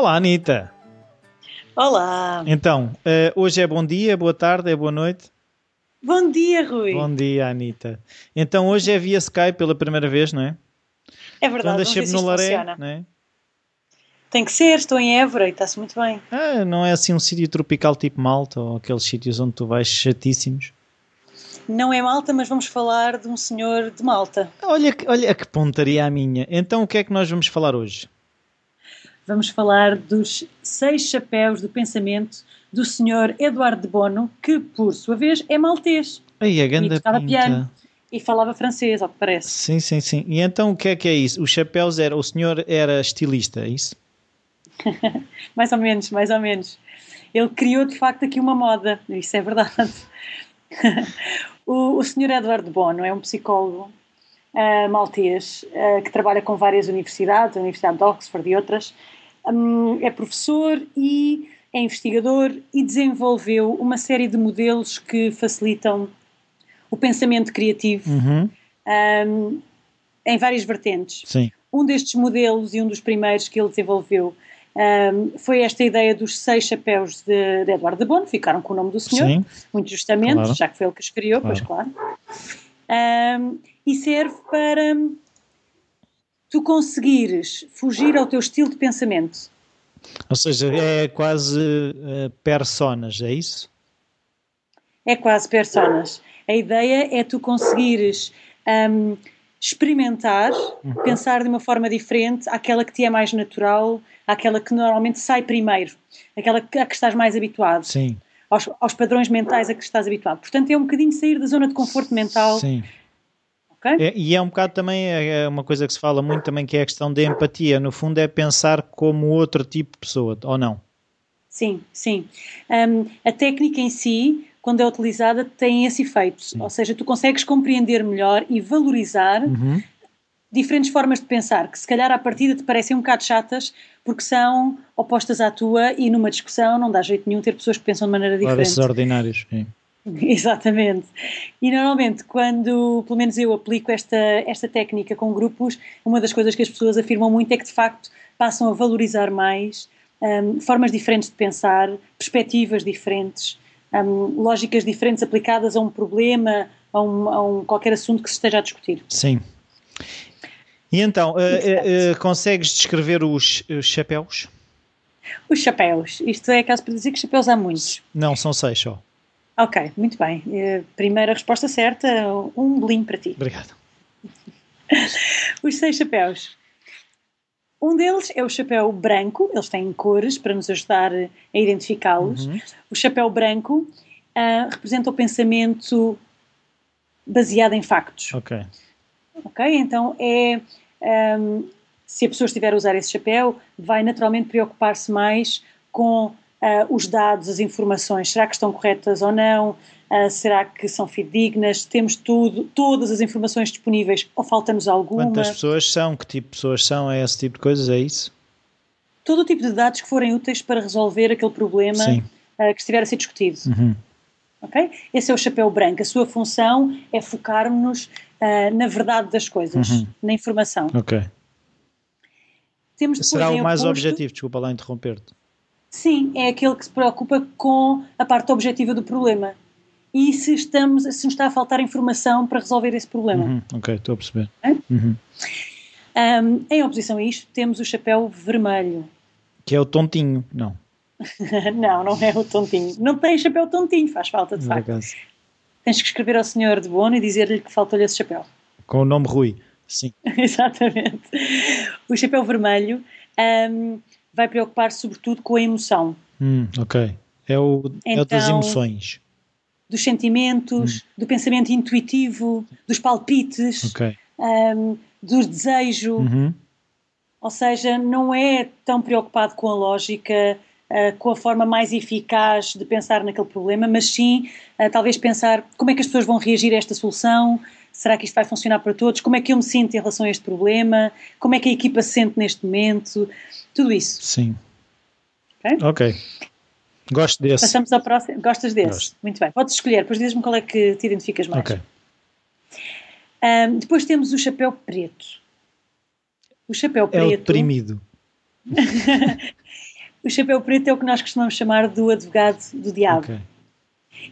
Olá, Anitta. Olá. Então, eh, hoje é bom dia, boa tarde, é boa noite? Bom dia, Rui. Bom dia, Anitta. Então, hoje é via Skype pela primeira vez, não é? É verdade, ver sempre se no Laré, funciona. não é? Tem que ser, estou em Évora e está-se muito bem. Ah, não é assim um sítio tropical tipo Malta ou aqueles sítios onde tu vais chatíssimos? Não é Malta, mas vamos falar de um senhor de Malta. Olha, olha que pontaria a minha. Então, o que é que nós vamos falar hoje? Vamos falar dos seis chapéus do pensamento do senhor Eduardo de Bono, que, por sua vez, é maltês Aí, a e ganda tocava pinta. piano e falava francês, ao que parece. Sim, sim, sim. E então, o que é que é isso? Os chapéus era... O senhor era estilista, é isso? Mais ou menos, mais ou menos. Ele criou, de facto, aqui uma moda, isso é verdade. o, o senhor Eduardo de Bono é um psicólogo ah, maltês ah, que trabalha com várias universidades, a Universidade de Oxford e outras. Hum, é professor e é investigador e desenvolveu uma série de modelos que facilitam o pensamento criativo Uhum. hum, em várias vertentes. Sim. Um destes modelos e um dos primeiros que ele desenvolveu hum, foi esta ideia dos seis chapéus de, de Eduardo de Bono, ficaram com o nome do senhor, Sim. muito justamente, Claro. já que foi ele que os criou, pois claro. Hum, e serve para tu conseguires fugir ao teu estilo de pensamento. Ou seja, é quase eh, personas, é isso? É quase personas. A ideia é tu conseguires hum, experimentar, Uhum. pensar de uma forma diferente àquela que te é mais natural, àquela que normalmente sai primeiro, aquela que- a que estás mais habituado, Sim. Aos, aos padrões mentais a que estás habituado. Portanto, é um bocadinho sair da zona de conforto mental. Sim. ok? É- e é um bocado também é uma coisa que se fala muito também que é a questão da empatia. No fundo é pensar como outro tipo de pessoa, ou não? Sim, sim. Hum, a técnica em si, quando é utilizada, tem esse efeito. Ou seja, tu consegues compreender melhor e valorizar Uhum. Diferentes formas de pensar, que se calhar à partida te parecem um bocado chatas, porque são opostas à tua e numa discussão não dá jeito nenhum ter pessoas que pensam de maneira Claro, diferente. esses ordinários. Sim. Exatamente. E normalmente, quando, pelo menos eu aplico esta, esta técnica com grupos, uma das coisas que as pessoas afirmam muito é que de facto passam a valorizar mais hum, formas diferentes de pensar, perspectivas diferentes, hum, lógicas diferentes aplicadas a um problema, a um, a um qualquer assunto que se esteja a discutir. Sim. E então, eh, eh, consegues descrever os, os chapéus? Os chapéus. Isto é caso para dizer que chapéus há muitos. Não, são seis só. Ok, muito bem. Primeira resposta certa, um bolinho para ti. Obrigado. Os seis chapéus. Um deles é o chapéu branco, eles têm cores para nos ajudar a identificá-los. Uhum. O chapéu branco ah, representa o pensamento baseado em factos. Ok. Ok? Então é. Ahm, se a pessoa estiver a usar esse chapéu, vai naturalmente preocupar-se mais com ah, os dados, as informações. Será que estão corretas ou não? Ah, será que são fidedignas? Temos tudo, todas as informações disponíveis ou falta-nos alguma? Quantas pessoas são? Que tipo de pessoas são? É esse tipo de coisas? É isso? Todo o tipo de dados que forem úteis para resolver aquele problema ah, que estiver a ser discutido. Uhum. ok? Esse é o chapéu branco. A sua função é focar-nos ah, na verdade das coisas, Uhum. na informação. Ok. Temos Será o mais oposto- objetivo? Desculpa lá interromper-te. Sim, é aquele que se preocupa com a parte objetiva do problema. E se, estamos, se nos está a faltar informação para resolver esse problema. Uhum. Ok, estou a perceber. Uhum. Um, em oposição a isto, temos o chapéu vermelho. Que é o tontinho. Não, não, não é o tontinho. Não tem chapéu tontinho, faz falta de facto. Tens que escrever ao senhor de Bono e dizer-lhe que faltou-lhe esse chapéu. Com o nome Rui. Sim. Exatamente. O chapéu vermelho um, vai preocupar sobretudo com a emoção, Hum, ok. É o, é o das Então- emoções. dos sentimentos, do pensamento intuitivo, dos palpites, Ok. um, do desejo. Uhum. Ou seja, não é tão preocupado com a lógica, uh, com a forma mais eficaz de pensar naquele problema, mas sim, uh, talvez pensar como é que as pessoas vão reagir a esta solução, será que isto vai funcionar para todos, como é que eu me sinto em relação a este problema, como é que a equipa se sente neste momento, tudo isso. Sim. Ok? Ok. Gosto desse. Passamos ao próximo. Gostas desse? Gosto. Muito bem. Podes escolher, depois dizes-me qual é que te identificas mais. Ok. Um, depois temos o chapéu preto. O chapéu É o preto. deprimido. o chapéu preto é o que nós costumamos chamar do advogado do diabo. Okay.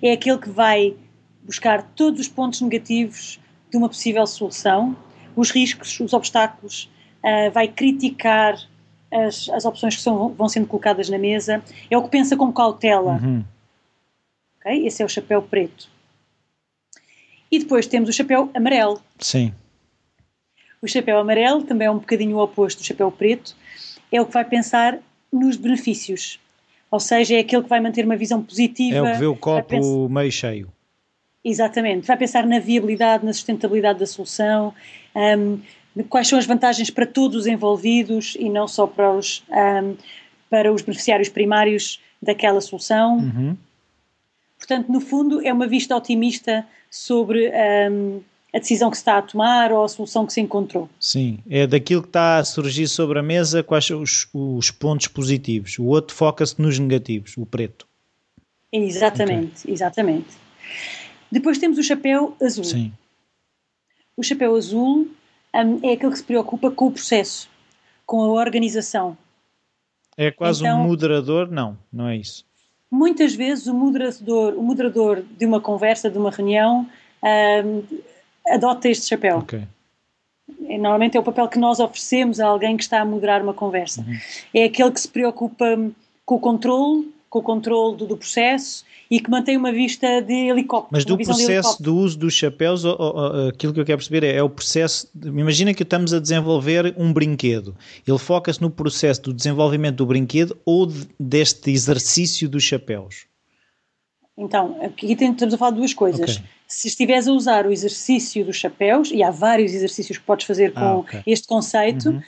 É aquele que vai buscar todos os pontos negativos de uma possível solução, os riscos, os obstáculos, uh, vai criticar as, as opções que são, vão sendo colocadas na mesa, é o que pensa com cautela. Uhum. Okay? Esse é o chapéu preto. E depois temos o chapéu amarelo. Sim. O chapéu amarelo também é um bocadinho o oposto do chapéu preto, é o que vai pensar nos benefícios. Ou seja, é aquele que vai manter uma visão positiva. É o que vê o copo pensar... meio cheio. Exatamente. Vai pensar na viabilidade, na sustentabilidade da solução, um, quais são as vantagens para todos os envolvidos e não só para os, um, para os beneficiários primários daquela solução. Uhum. Portanto, no fundo, é uma vista otimista sobre um, a decisão que se está a tomar ou a solução que se encontrou. Sim, é daquilo que está a surgir sobre a mesa, quais são os, os pontos positivos. O outro foca-se nos negativos, o preto. Exatamente, okay. exatamente. Depois temos o chapéu azul. Sim. O chapéu azul um, é aquele que se preocupa com o processo, com a organização. É quase então, um moderador? Não, não é isso. Muitas vezes o moderador, o moderador de uma conversa, de uma reunião, um, adota este chapéu. Okay. É, normalmente é o papel que nós oferecemos a alguém que está a moderar uma conversa. Uhum. É aquele que se preocupa com o controle, com o controle do, do processo e que mantém uma vista de helicóptero. Mas do processo do uso dos chapéus, ou, ou, aquilo que eu quero perceber é, é o processo. De, imagina que estamos a desenvolver um brinquedo. Ele foca-se no processo do desenvolvimento do brinquedo ou de, deste exercício dos chapéus? Então, aqui estamos a falar de duas coisas. Okay. Se estiveres a usar o exercício dos chapéus, e há vários exercícios que podes fazer com ah, okay. este conceito, uhum.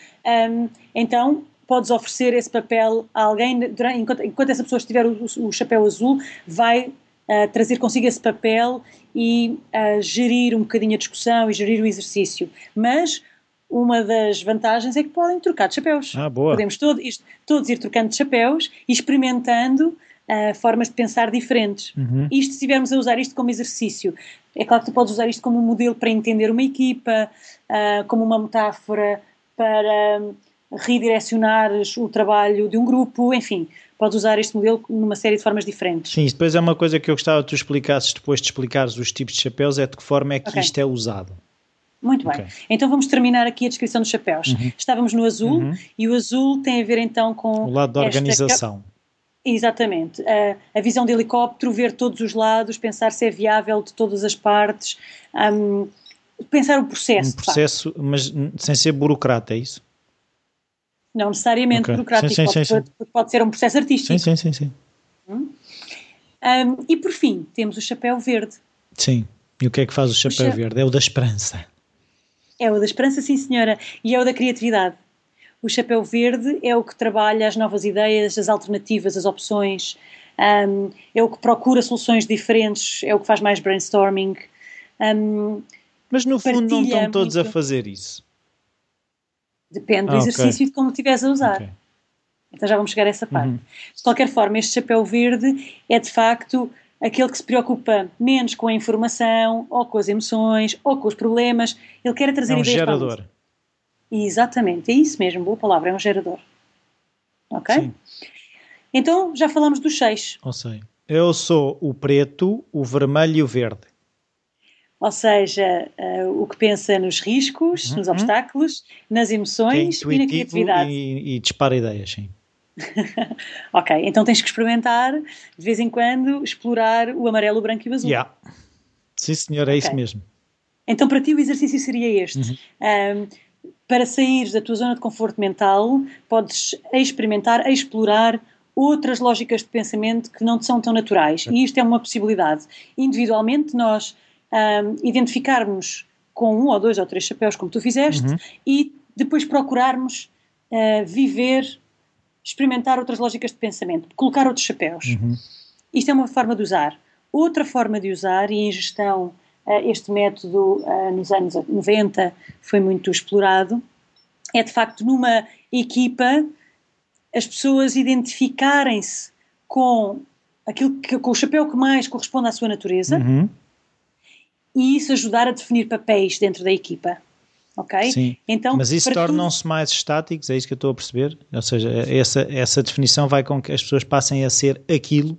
um, então podes oferecer esse papel a alguém, durante, enquanto, enquanto, essa pessoa estiver o, o chapéu azul, vai uh, trazer consigo esse papel e uh, gerir um bocadinho a discussão e gerir o exercício. Mas uma das vantagens é que podem trocar de chapéus. Ah, boa. Podemos todo, isto, todos ir trocando de chapéus e experimentando uh, formas de pensar diferentes. Uhum. Isto, se estivermos a usar isto como exercício, é claro que tu podes usar isto como um modelo para entender uma equipa, uh, como uma metáfora para redirecionar o trabalho de um grupo, enfim, podes usar este modelo numa série de formas diferentes. Sim, depois é uma coisa que eu gostava que tu explicasses depois de explicares os tipos de chapéus, é de que forma é que okay. isto é usado. Muito bem. Okay. Então vamos terminar aqui a descrição dos chapéus. Uhum. Estávamos no azul uhum. e o azul tem a ver então com. O lado da organização. Exatamente. A, a, visão de helicóptero, ver todos os lados, pensar se é viável de todas as partes, um, pensar o processo. Um processo, mas sem ser burocrata, é isso? Não necessariamente okay. burocrático, sim, sim, pode, sim, pode, ser um processo artístico. Sim, sim, sim. sim. Hum? Um, e por fim, temos o chapéu verde. Sim. E o que é que faz o chapéu o cha... verde? É o da esperança. É o da esperança, sim, senhora. E é o da criatividade. O chapéu verde é o que trabalha as novas ideias, as alternativas, as opções, um, é o que procura soluções diferentes, é o que faz mais brainstorming. Um, Mas no fundo não estão todos muito... a fazer isso. Depende do ah, exercício okay. e de como estiveres a usar. Okay. Então já vamos chegar a essa parte. Uhum. De qualquer forma, este chapéu verde é de facto aquele que se preocupa menos com a informação, ou com as emoções, ou com os problemas. Ele quer trazer é um ideias gerador. Exatamente, é isso mesmo, boa palavra, é um gerador. Ok? Sim. Então já falamos dos seis. Ou sei. Eu sou o preto, o vermelho e o verde ou seja, uh, o que pensa nos riscos, uhum. nos obstáculos, nas emoções é e na criatividade. E, e dispara ideias, sim. ok, então tens que experimentar, de vez em quando, explorar o amarelo, o branco e o azul. Yeah. Sim, senhor, é okay. isso mesmo. Então, para ti, o exercício seria este. Uhum. Um, para sair da tua zona de conforto mental, podes experimentar, explorar outras lógicas de pensamento que não te são tão naturais. E isto é uma possibilidade. Individualmente, nós um, identificarmos com um ou dois ou três chapéus, como tu fizeste, uhum. e depois procurarmos uh, viver, experimentar outras lógicas de pensamento, colocar outros chapéus. Uhum. Isto é uma forma de usar. Outra forma de usar, e em gestão este método uh, nos anos 90 foi muito explorado, é de facto numa equipa as pessoas identificarem-se com aquilo que, com o chapéu que mais corresponde à sua natureza. Uhum e isso ajudar a definir papéis dentro da equipa. Ok? Sim. Então, Mas isso tornam-se mais estáticos, é isso que eu estou a perceber? Ou seja, essa, essa definição vai com que as pessoas passem a ser aquilo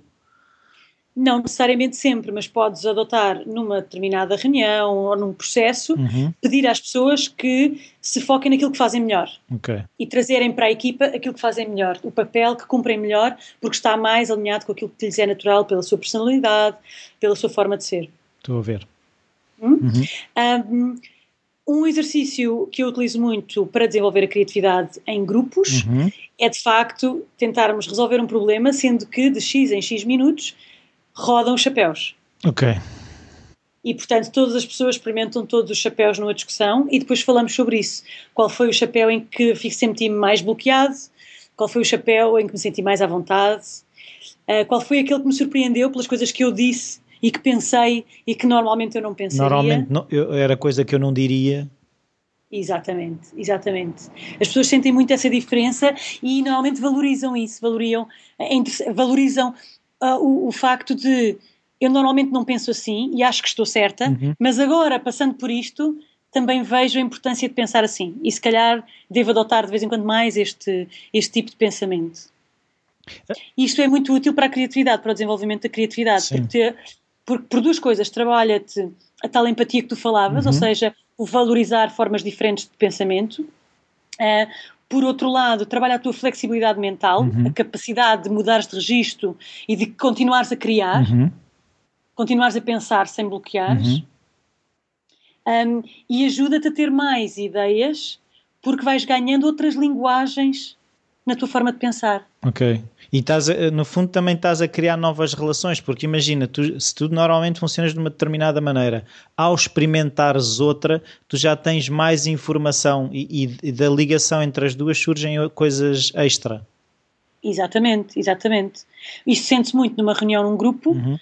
Não necessariamente sempre, mas podes adotar numa determinada reunião ou num processo, Uhum. pedir às pessoas que se foquem naquilo que fazem melhor Ok. e trazerem para a equipa aquilo que fazem melhor, o papel que cumprem melhor, porque está mais alinhado com aquilo que lhes é natural pela sua personalidade, pela sua forma de ser. Estou a ver. Um, um exercício que eu utilizo muito para desenvolver a criatividade em grupos Uhum. é de facto tentarmos resolver um problema, sendo que de X em X minutos rodam os chapéus. Ok. E, portanto, todas as pessoas experimentam todos os chapéus numa discussão e depois falamos sobre isso. Qual foi o chapéu em que fico- senti-me mais bloqueado? Qual foi o chapéu em que me senti mais à vontade? Ah, qual foi aquele que me surpreendeu pelas coisas que eu disse e que pensei e que normalmente eu não pensaria? Normalmente não, eu- era coisa que eu não diria. Exatamente, exatamente. As pessoas sentem muito essa diferença e normalmente valorizam isso, valorizam, inter- valorizam ah, o, o facto de eu normalmente não penso assim e acho que estou certa, Uhum. mas agora, passando por isto, também vejo a importância de pensar assim e se calhar devo adotar de vez em quando mais este, este tipo de pensamento. Isto é muito útil para a criatividade, para o desenvolvimento da criatividade, Sim. porque, porque por duas coisas, trabalha-te a tal empatia que tu falavas, ou Uhum. seja, o valorizar formas diferentes de pensamento. Ah, por outro lado, trabalha a tua flexibilidade mental, Uhum. a capacidade de mudares de registro e de continuares a criar, Uhum. continuares a pensar sem bloqueares. Uhum. Um, e ajuda-te a ter mais ideias porque vais ganhando outras linguagens na tua forma de pensar. Ok. E estás a- no fundo também estás a criar novas relações, porque imagina, tu- se tu normalmente funcionas de uma determinada maneira, ao experimentares outra, tu já tens mais informação e, e- da ligação entre as duas surgem coisas extra. Exatamente, exatamente. Isto sente-se muito numa reunião, num grupo, Uhum.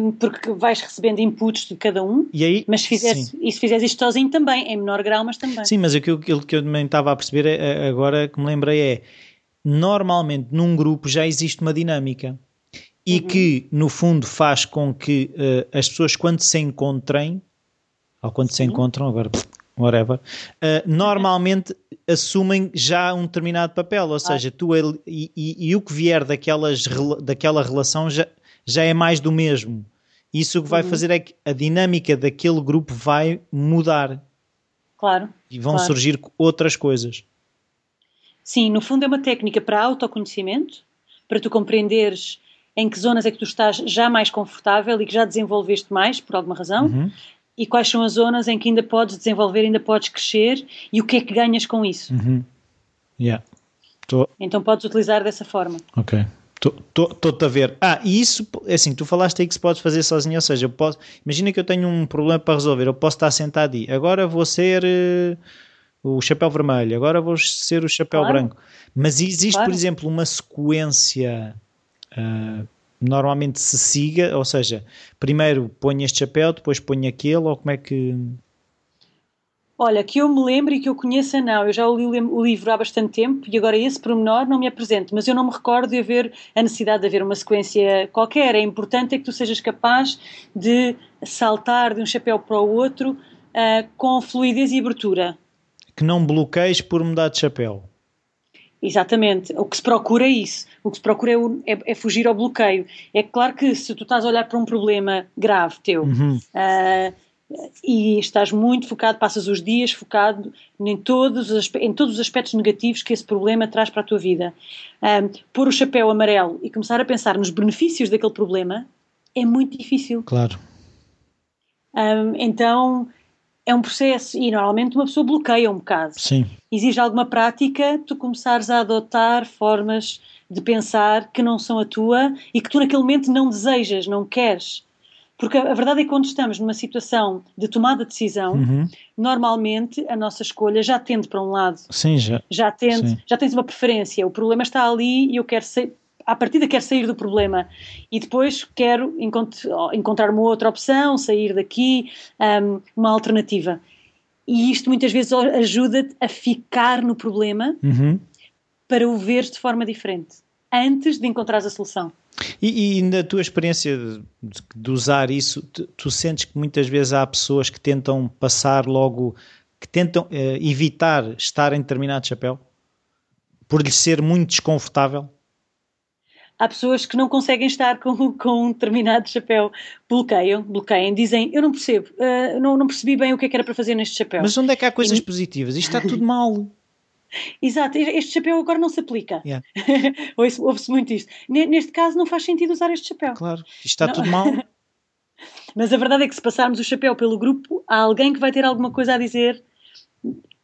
um, porque vais recebendo inputs de cada um, E aí, mas se fizeres, e se fizeres isto sozinho também, em menor grau, mas também. Sim, mas aquilo, aquilo que eu também estava a perceber é- é- agora que me lembrei é normalmente num grupo já existe uma dinâmica e que no fundo faz com que eh, as pessoas quando se encontrem ou quando se Sim. encontram agora whatever eh, normalmente assumem já um determinado papel ou seja tu e, e- e o que vier daquelas daquela relação já, já é mais do mesmo isso o que vai Uhum. fazer é que a dinâmica daquele grupo vai mudar Claro. e vão Claro. surgir outras coisas. Sim, no fundo é uma técnica para autoconhecimento, para tu compreenderes em que zonas é que tu estás já mais confortável e que já desenvolveste mais, por alguma razão, Uhum. e quais são as zonas em que ainda podes desenvolver, ainda podes crescer e o que é que ganhas com isso. Uhum. Yeah. Tô, Então podes utilizar dessa forma. ok. Estou-te a ver. Ah, e isso, é assim, tu falaste aí que se pode fazer sozinho, ou seja, eu posso, imagina que eu tenho um problema para resolver, eu posso estar sentado aí, agora vou ser eh, o chapéu vermelho, agora vou ser o chapéu Claro. branco. Mas existe, Claro. por exemplo, uma sequência ah, normalmente se siga, ou seja, primeiro ponho este chapéu, depois ponho aquele, ou como é que. Olha, que eu me lembro e que eu conheça, não. Eu já li o li- o livro há bastante tempo e agora esse pormenor não me apresento, mas eu não me recordo de haver a necessidade de haver uma sequência qualquer. É importante é que tu sejas capaz de saltar de um chapéu para o outro ah, com fluidez e abertura. Que não bloqueies por mudar de chapéu. Exatamente. O que se procura é isso. O que se procura é, é- é fugir ao bloqueio. É claro que se tu estás a olhar para um problema grave teu Uhum. ah, e estás muito focado, passas os dias focado em todos, os, em todos os aspectos negativos que esse problema traz para a tua vida. Ah, pôr o chapéu amarelo e começar a pensar nos benefícios daquele problema é muito difícil. Claro. Ah, então é um processo e normalmente uma pessoa bloqueia um bocado Sim. exige alguma prática, tu começares a adotar formas de pensar que não são a tua e que tu naquele momento não desejas, não queres. Porque a verdade é que quando estamos numa situação de tomada de decisão, Uhum. normalmente a nossa escolha já tende para um lado, Sim, já. já, tende, Sim. já tens uma preferência, o problema está ali e eu quero sair, à partida quero sair do problema e depois quero encont- encontrar uma outra opção, sair daqui, hum, uma alternativa. E isto muitas vezes ajuda-te a ficar no problema Uhum. para o veres de forma diferente, antes de encontrares a solução. E, e na tua experiência de, de usar isso, tu, tu sentes que muitas vezes há pessoas que tentam passar logo que tentam uh, evitar estar em determinado chapéu? Por lhe ser muito desconfortável? Há pessoas que não conseguem estar com, com um determinado chapéu, bloqueiam, bloqueiam, dizem eu não percebo, uh, não, não percebi bem o que, é que era para fazer neste chapéu. Mas onde é que há coisas e... positivas? Isto está tudo mal. Exato, este chapéu agora não se aplica. Yeah. Ouve-se muito isto. Neste caso não faz sentido usar este chapéu. Claro, isto está não. tudo mal. Mas a verdade é que se passarmos o chapéu pelo grupo, há alguém que vai ter alguma coisa a dizer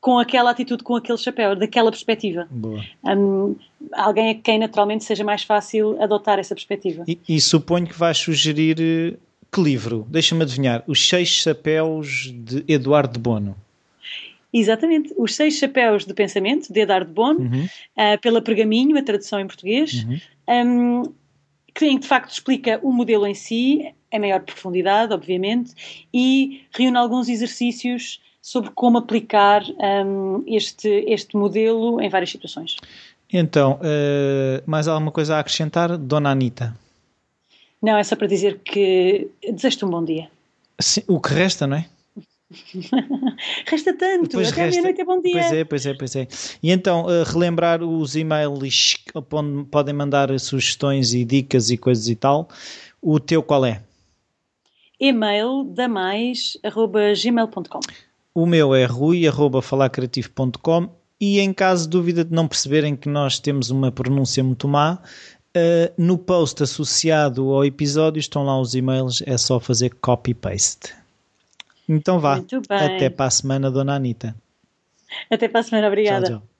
com aquela atitude, com aquele chapéu, daquela perspectiva. Um, alguém a quem naturalmente seja mais fácil adotar essa perspectiva. E, e suponho que vais sugerir eh, que livro? Deixa-me adivinhar. Os Seis Chapéus de Eduardo Bono. Exatamente, Os Seis Chapéus de Pensamento, de Eduardo Bono, uhum. uh, pela Pergaminho, a tradução em português, uhum. um, que de facto explica o modelo em si, em maior profundidade, obviamente, e reúne alguns exercícios sobre como aplicar um, este, este modelo em várias situações. Então, uh, mais alguma coisa a acrescentar, Dona Anitta? Não, é só para dizer que desejo-te um bom dia. Sim, o que resta, não é? resta tanto, pois até resta... meia-noite é bom dia. Pois é, pois é, pois é. E então, uh, relembrar os e-mails onde podem mandar sugestões e dicas e coisas e tal. O teu qual é? e-mail da mais arroba gmail.com o meu é rui.falacreativo.com e em caso de dúvida de não perceberem que nós temos uma pronúncia muito má, uh, no post associado ao episódio estão lá os e-mails, é só fazer copy-paste. Então vá, até para a semana, Dona Anitta. Até para a semana, obrigada. Tchau, tchau.